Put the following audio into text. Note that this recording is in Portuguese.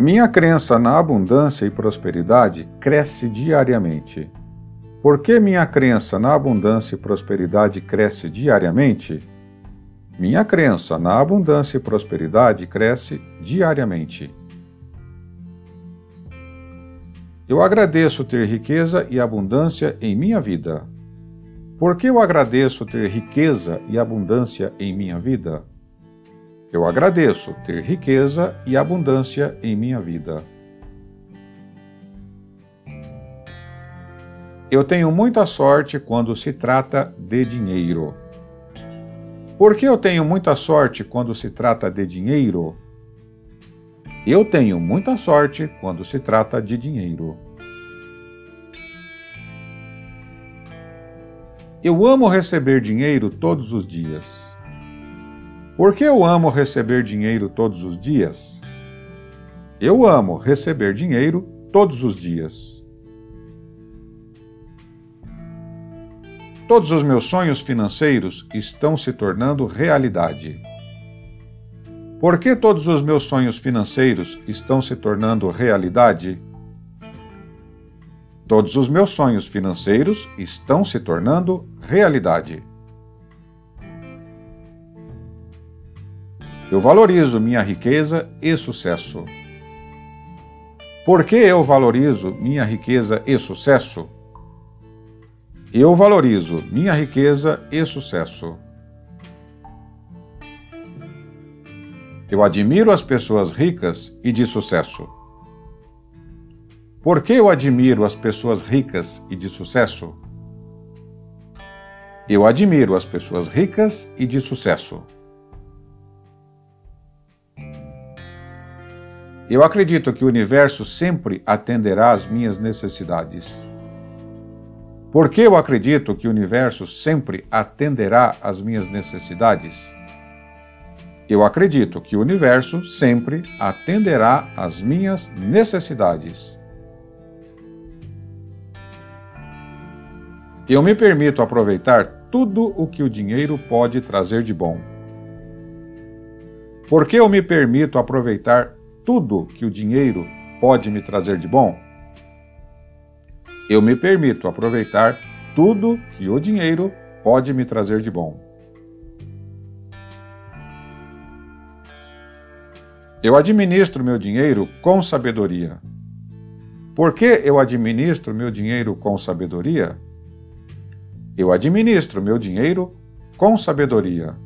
Minha crença na abundância e prosperidade cresce diariamente. Por que minha crença na abundância e prosperidade cresce diariamente? Minha crença na abundância e prosperidade cresce diariamente. Eu agradeço ter riqueza e abundância em minha vida. Por que eu agradeço ter riqueza e abundância em minha vida? Eu agradeço ter riqueza e abundância em minha vida. Eu tenho muita sorte quando se trata de dinheiro. Por que eu tenho muita sorte quando se trata de dinheiro? Eu tenho muita sorte quando se trata de dinheiro. Eu amo receber dinheiro todos os dias. Por que eu amo receber dinheiro todos os dias? Eu amo receber dinheiro todos os dias. Todos os meus sonhos financeiros estão se tornando realidade. Por que todos os meus sonhos financeiros estão se tornando realidade? Todos os meus sonhos financeiros estão se tornando realidade. Eu valorizo minha riqueza e sucesso. Por que eu valorizo minha riqueza e sucesso? Eu valorizo minha riqueza e sucesso. Eu admiro as pessoas ricas e de sucesso. Por que eu admiro as pessoas ricas e de sucesso? Eu admiro as pessoas ricas e de sucesso. Eu acredito que o universo sempre atenderá às minhas necessidades. Por que eu acredito que o universo sempre atenderá às minhas necessidades? Eu acredito que o universo sempre atenderá às minhas necessidades. Eu me permito aproveitar tudo o que o dinheiro pode trazer de bom. Por que eu me permito aproveitar tudo que o dinheiro pode me trazer de bom? Eu me permito aproveitar tudo que o dinheiro pode me trazer de bom. Eu administro meu dinheiro com sabedoria. Por que eu administro meu dinheiro com sabedoria? Eu administro meu dinheiro com sabedoria.